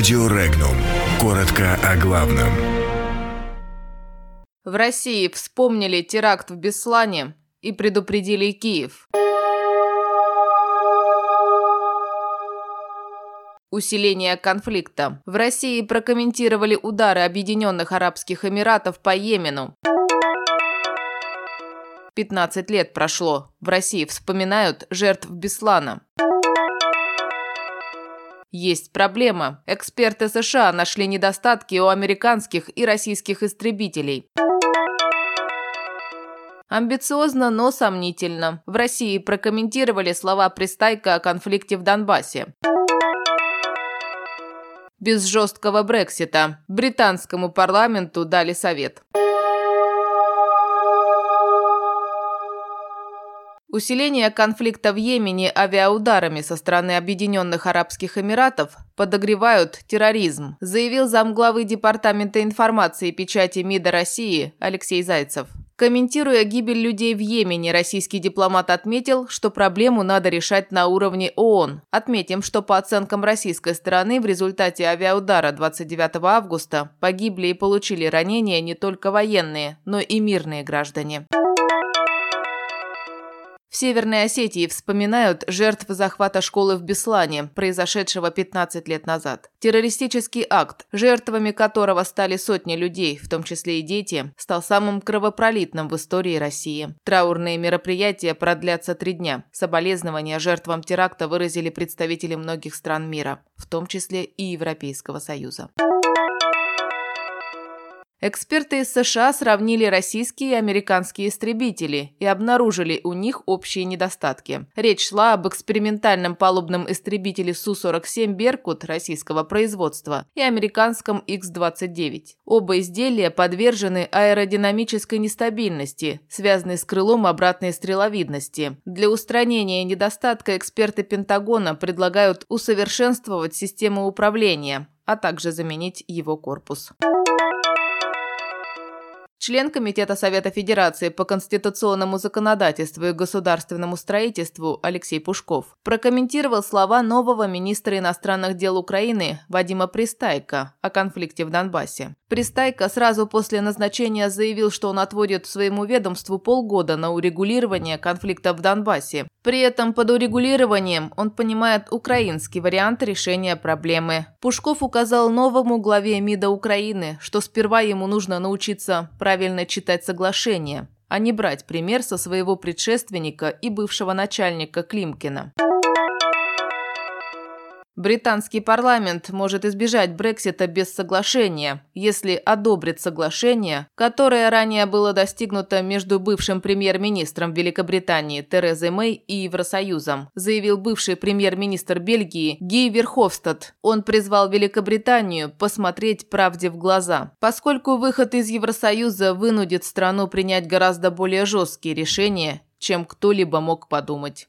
Радио Регнум. Коротко о главном. В России вспомнили теракт в Беслане и предупредили Киев. Усиление конфликта. В России прокомментировали удары Объединенных Арабских Эмиратов по Йемену. 15 лет прошло. В России вспоминают жертв Беслана. Есть проблема. Эксперты США нашли недостатки у американских и российских истребителей. Амбициозно, но сомнительно. В России прокомментировали слова Пристайка о конфликте в Донбассе. Без жесткого Брексита. Британскому парламенту дали совет. Усиление конфликта в Йемене авиаударами со стороны Объединенных Арабских Эмиратов подогревают терроризм, заявил замглавы Департамента информации и печати МИДа России Алексей Зайцев. Комментируя гибель людей в Йемене, российский дипломат отметил, что проблему надо решать на уровне ООН. Отметим, что по оценкам российской стороны в результате авиаудара 29 августа погибли и получили ранения не только военные, но и мирные граждане. В Северной Осетии вспоминают жертв захвата школы в Беслане, произошедшего 15 лет назад. Террористический акт, жертвами которого стали сотни людей, в том числе и дети, стал самым кровопролитным в истории России. Траурные мероприятия продлятся три дня. Соболезнования жертвам теракта выразили представители многих стран мира, в том числе и Европейского Союза. Эксперты из США сравнили российские и американские истребители и обнаружили у них общие недостатки. Речь шла об экспериментальном палубном истребителе Су-47 «Беркут» российского производства и американском X-29. Оба изделия подвержены аэродинамической нестабильности, связанной с крылом обратной стреловидности. Для устранения недостатка эксперты Пентагона предлагают усовершенствовать систему управления, а также заменить его корпус. Член Комитета Совета Федерации по конституционному законодательству и государственному строительству Алексей Пушков прокомментировал слова нового министра иностранных дел Украины Вадима Пристайка о конфликте в Донбассе. Пристайка сразу после назначения заявил, что он отводит своему ведомству полгода на урегулирование конфликта в Донбассе. При этом под урегулированием он понимает украинский вариант решения проблемы. Пушков указал новому главе МИДа Украины, что сперва ему нужно научиться правильно читать соглашение, а не брать пример со своего предшественника и бывшего начальника Климкина. Британский парламент может избежать Брексита без соглашения, если одобрит соглашение, которое ранее было достигнуто между бывшим премьер-министром Великобритании Терезой Мэй и Евросоюзом, заявил бывший премьер-министр Бельгии Ги Верховстад. Он призвал Великобританию посмотреть правде в глаза, поскольку выход из Евросоюза вынудит страну принять гораздо более жесткие решения, чем кто-либо мог подумать.